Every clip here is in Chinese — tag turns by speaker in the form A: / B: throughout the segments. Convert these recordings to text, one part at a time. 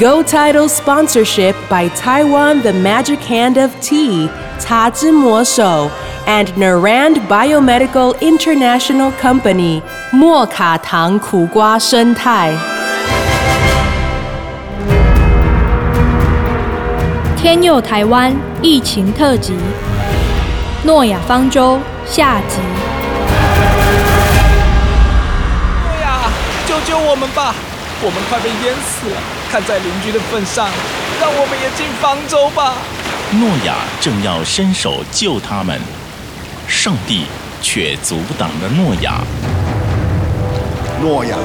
A: Go Title sponsorship by Taiwan The Magic Hand of Tea, Ta Zhi Mo Shou, and Narand Biomedical International Company, 莫卡糖苦瓜生态。
B: 天佑台湾疫情特辑，诺亚方舟下集。
C: 诺亚，救救我们吧！ 我们快被淹死了。看在邻居的份上，让我们也进方舟吧。
D: 诺亚正要伸手救他们，上帝却阻挡了诺亚。
E: 诺亚，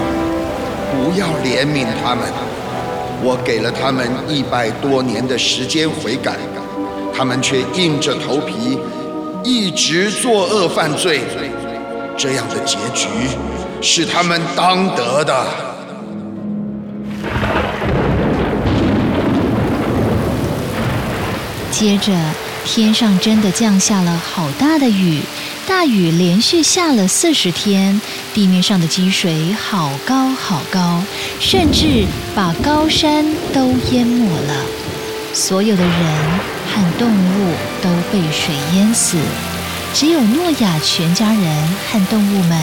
E: 不要怜悯他们，我给了他们一百多年的时间悔改，他们却硬着头皮一直作恶犯罪，这样的结局是他们当得的。
F: 接着，天上真的降下了好大的雨，大雨连续下了四十天，地面上的积水好高好高，甚至把高山都淹没了。所有的人和动物都被水淹死，只有诺亚全家人和动物们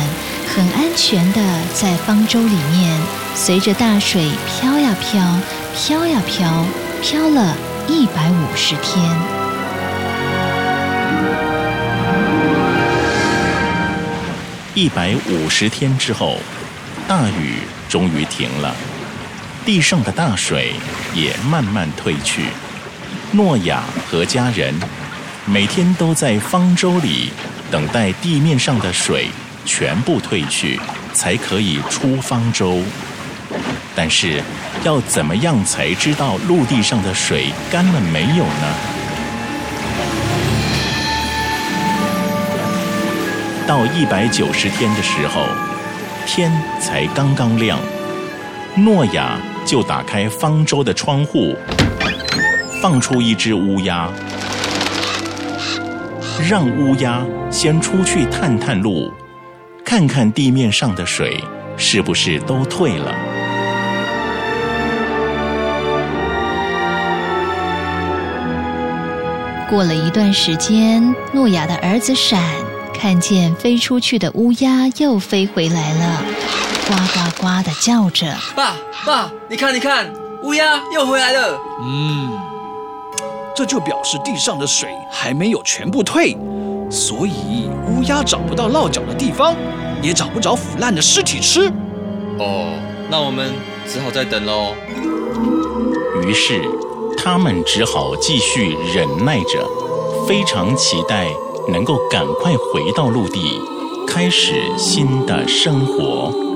F: 很安全的在方舟里面，随着大水飘呀飘，飘呀飘，飘了。一百五十天，
D: 一百五十天之后，大雨终于停了，地上的大水也慢慢退去。诺亚和家人每天都在方舟里等待地面上的水全部退去，才可以出方舟。但是，要怎么样才知道陆地上的水干了没有呢？到一百九十天的时候，天才刚刚亮，诺亚就打开方舟的窗户，放出一只乌鸦，让乌鸦先出去探探路，看看地面上的水是不是都退了。
F: 过了一段时间，诺亚的儿子闪看见飞出去的乌鸦又飞回来了，呱呱呱的叫着。
G: 爸爸，你看，你看，乌鸦又回来了。
C: 嗯，这就表示地上的水还没有全部退，所以乌鸦找不到落脚的地方，也找不着腐烂的尸体吃。
G: 哦，那我们只好再等喽。
D: 于是。他们只好继续忍耐着，非常期待能够赶快回到陆地，开始新的生活。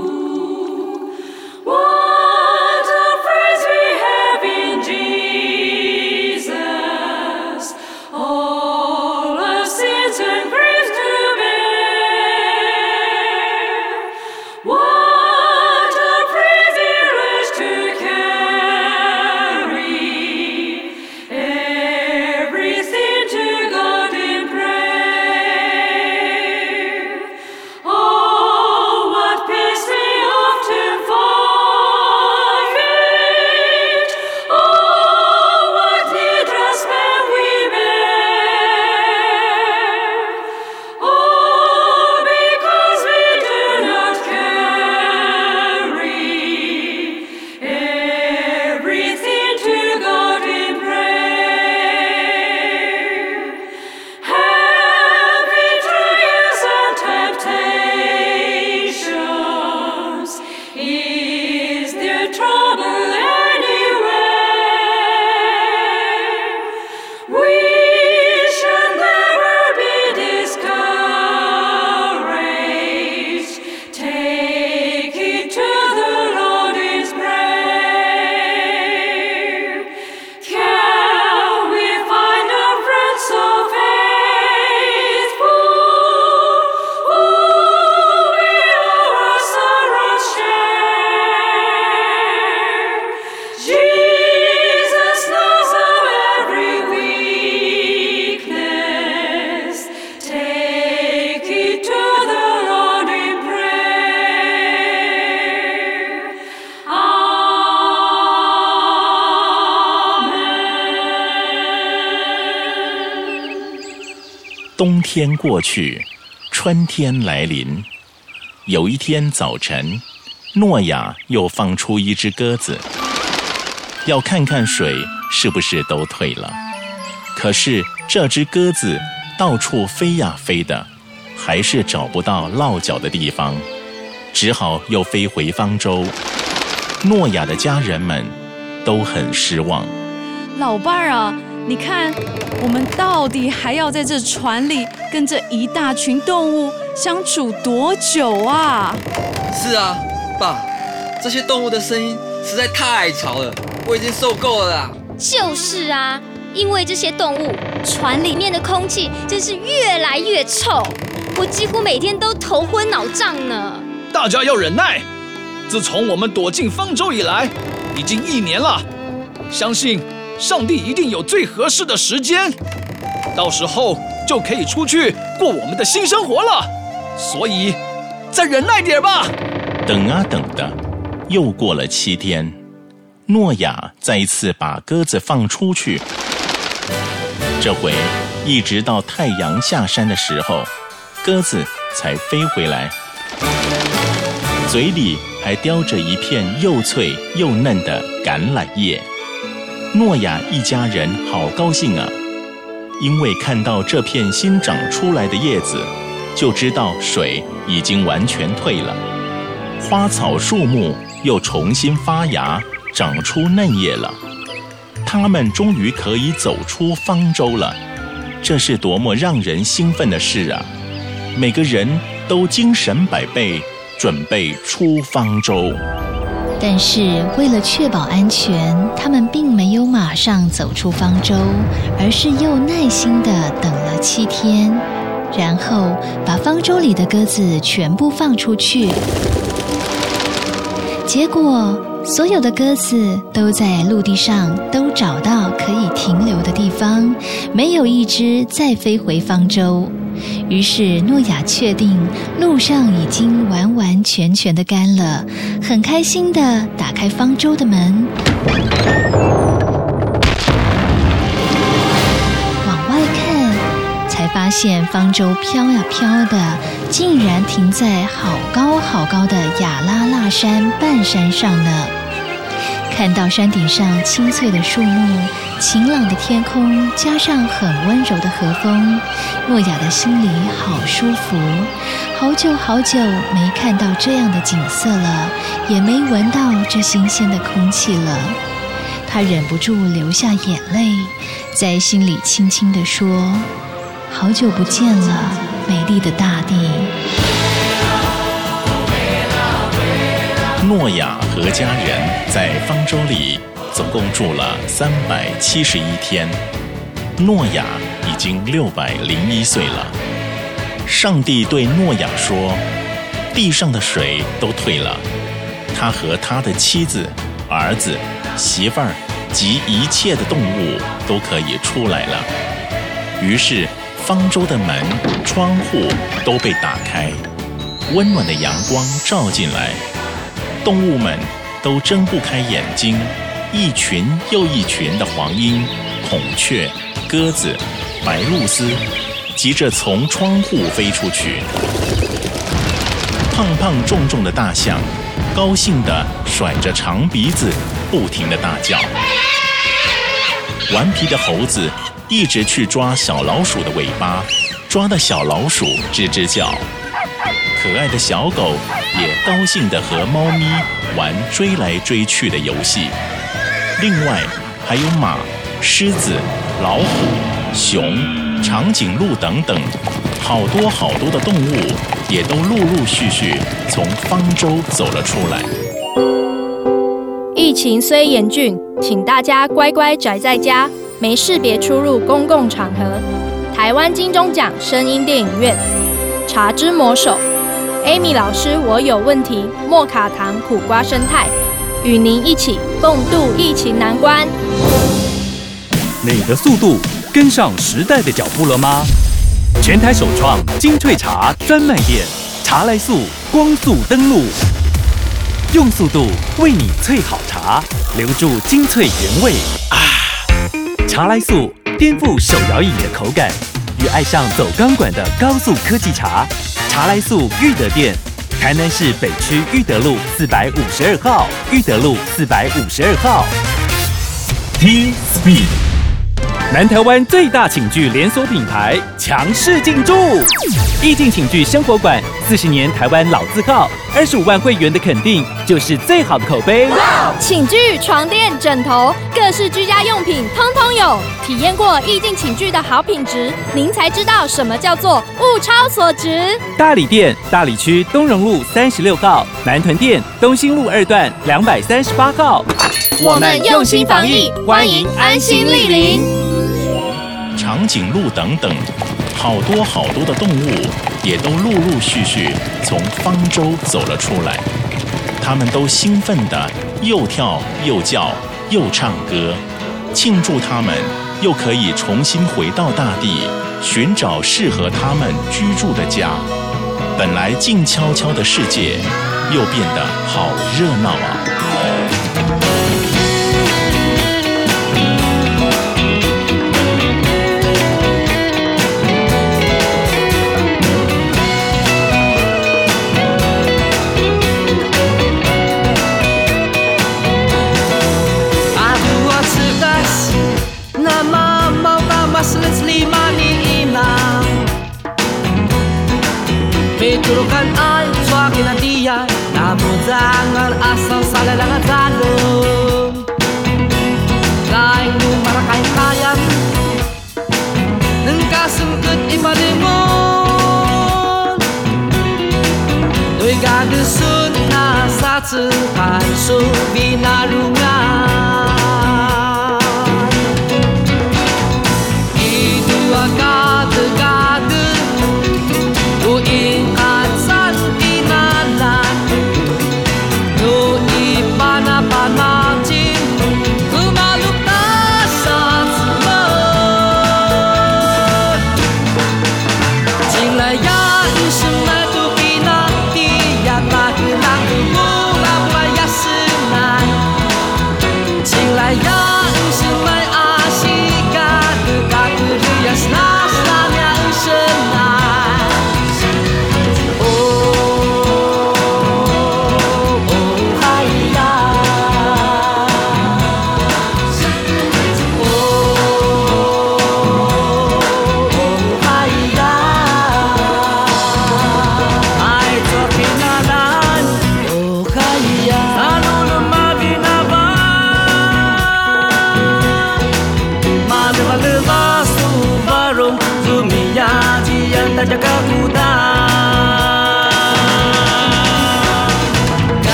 D: 冬天过去，春天来临。有一天早晨，诺亚又放出一只鸽子，要看看水是不是都退了。可是这只鸽子到处飞呀飞的，还是找不到落脚的地方，只好又飞回方舟。诺亚的家人们都很失望。
H: 老伴儿啊，你看，我们到底还要在这船里跟这一大群动物相处多久啊？
G: 是啊，爸，这些动物的声音实在太吵了，我已经受够了啦。
I: 就是啊，因为这些动物，船里面的空气真是越来越臭，我几乎每天都头昏脑胀呢。
C: 大家要忍耐。自从我们躲进方舟以来，已经一年了，相信上帝一定有最合适的时间，到时候就可以出去过我们的新生活了。所以，再忍耐点吧。
D: 等啊等的，又过了七天，诺亚再一次把鸽子放出去，这回一直到太阳下山的时候，鸽子才飞回来，嘴里。还叼着一片又脆又嫩的橄榄叶，诺亚一家人好高兴啊！因为看到这片新长出来的叶子，就知道水已经完全退了，花草树木又重新发芽，长出嫩叶了。他们终于可以走出方舟了，这是多么让人兴奋的事啊！每个人都精神百倍。准备出方舟，
F: 但是为了确保安全，他们并没有马上走出方舟，而是又耐心的等了七天，然后把方舟里的鸽子全部放出去。结果，所有的鸽子都在陆地上都找到可以停留的地方，没有一只再飞回方舟。于是诺亚确定路上已经完完全全的干了，很开心的打开方舟的门，往外看，才发现方舟飘呀飘的，竟然停在好高好高的亚拉腊山半山上呢。看到山顶上青翠的树木、晴朗的天空，加上很温柔的和风，诺亚的心里好舒服。好久好久没看到这样的景色了，也没闻到这新鲜的空气了。他忍不住流下眼泪，在心里轻轻地说：“好久不见了，美丽的大地。”
D: 诺亚和家人在方舟里总共住了三百七十一天。诺亚已经六百零一岁了。上帝对诺亚说：“地上的水都退了，他和他的妻子、儿子、媳妇儿及一切的动物都可以出来了。”于是方舟的门、窗户都被打开，温暖的阳光照进来。动物们都睁不开眼睛，一群又一群的黄莺、孔雀、鸽子、白鹭鸶急着从窗户飞出去。胖胖重重的大象高兴地甩着长鼻子，不停地大叫。顽皮的猴子一直去抓小老鼠的尾巴，抓的小老鼠吱吱叫。可爱的小狗也高兴地和猫咪玩追来追去的游戏。另外还有马、狮子、老虎、熊、长颈鹿等等，好多好多的动物也都陆陆续续从方舟走了出来。
B: 疫情虽严峻，请大家乖乖宅在家，没事别出入公共场合。台湾金钟奖声音电影院，《茶之魔手》。Amy 老师，我有问题。莫卡糖苦瓜生态，与您一起共度疫情难关。
J: 你的速度跟上时代的脚步了吗？全台首创精粹茶专卖店，茶来速光速登录，用速度为你萃好茶，留住精粹原味啊！茶来速颠覆手摇饮的口感。与爱上走钢管的高速科技茶。茶来素裕德店，台南市北区裕德路四百五十二号，裕德路四百五十二号。T Speed，南台湾最大寝具连锁品牌，强势进驻。意境寝具生活馆，四十年台湾老字号，二十五万会员的肯定，就是最好的口碑。
B: 寝具、床垫、枕头，各式居家用品通通有。体验过意境寝具的好品质，您才知道什么叫做物超所值。
J: 大理店大理区东荣路三十六号，南屯店东兴路二段两百三十八号。
B: 我们用心防疫，欢迎安心莅临。
D: 长颈鹿等等，好多好多的动物也都陆陆续续从方舟走了出来。它们都兴奋地又跳又叫又唱歌，庆祝它们又可以重新回到大地，寻找适合它们居住的家。本来静悄悄的世界，又变得好热闹啊
K: turukan ay Chua kinatia Namudangal asaw sa lalangatalon Kain lumara kain kayan Nang kasungkot ipalimon Doy gagasun na sa tsukan
F: Subinarungan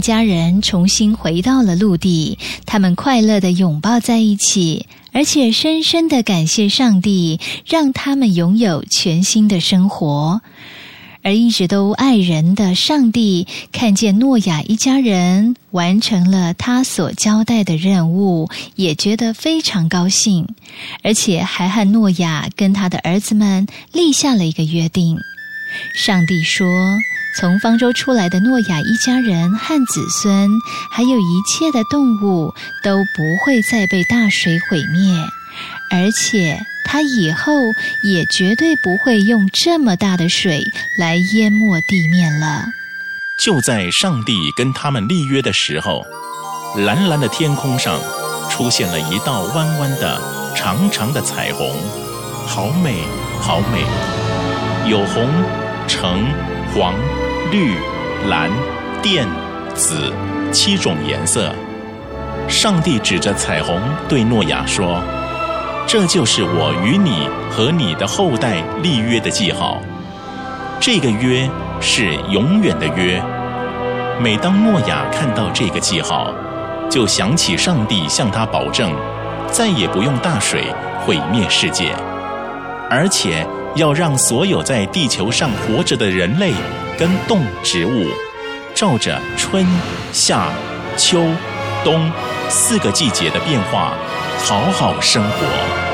F: 家人重新回到了陆地，他们快乐的拥抱在一起，而且深深的感谢上帝，让他们拥有全新的生活。而一直都爱人的上帝看见诺亚一家人完成了他所交代的任务，也觉得非常高兴，而且还和诺亚跟他的儿子们立下了一个约定。上帝说：“从方舟出来的诺亚一家人和子孙，还有一切的动物，都不会再被大水毁灭，而且。”他以后也绝对不会用这么大的水来淹没地面了。
D: 就在上帝跟他们立约的时候，蓝蓝的天空上出现了一道弯弯的、长长的彩虹，好美，好美！有红、橙、黄、绿、蓝、靛、紫七种颜色。上帝指着彩虹对诺亚说。这就是我与你和你的后代立约的记号。这个约是永远的约。每当诺亚看到这个记号，就想起上帝向他保证，再也不用大水毁灭世界，而且要让所有在地球上活着的人类跟动植物，照着春夏秋冬四个季节的变化。好好生活。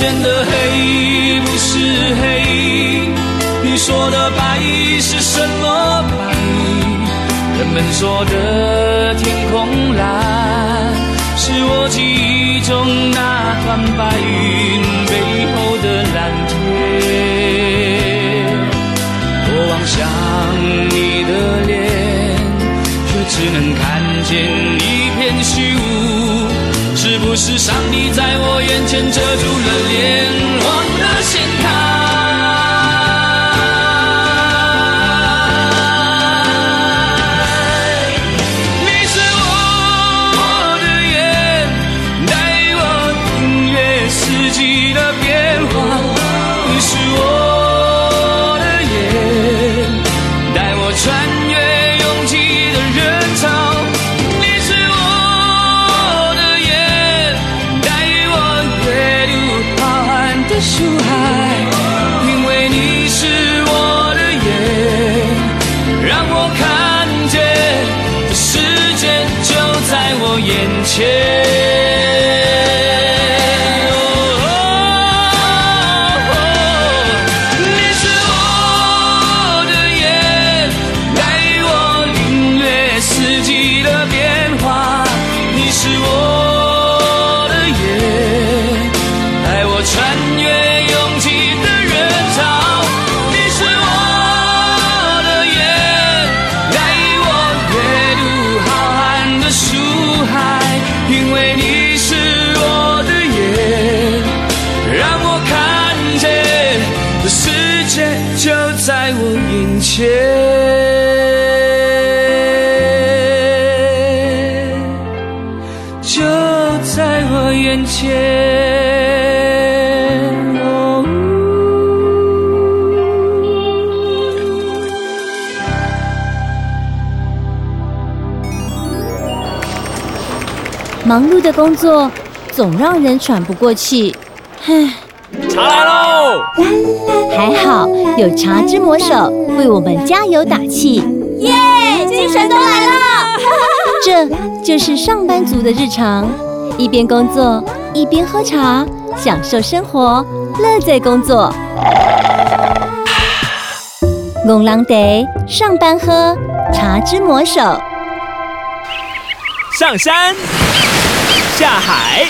L: 天的黑不是黑，你说的白是什么白？人们说的天空蓝，是我记忆中那团白云。是上帝在我眼前遮住了脸，我的陷阱？的
M: 工作总让人喘不过气，唉，
N: 茶来喽！
M: 还好有茶之魔手为我们加油打气，
I: 耶，精神都来了！
M: 这就是上班族的日常，一边工作一边喝茶，享受生活，乐在工作。龙狼得上班喝茶之魔手，
N: 上山下海，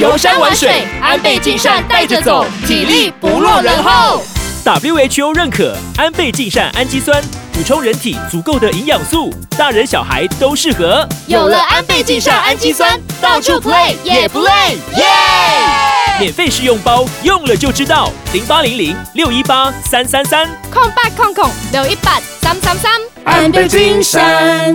B: 游山玩水，安倍晋善带着走，体力不落人后。
N: WHO 认可安倍晋善氨基酸，补充人体足够的营养素，大人小孩都适合。
B: 有了安倍晋善氨基酸，到处 play 也不累，耶！
N: 免费试用包，用了就知道。零八零零六一八三三三，
B: 空八空空六一八三三三，
L: 安倍晋善。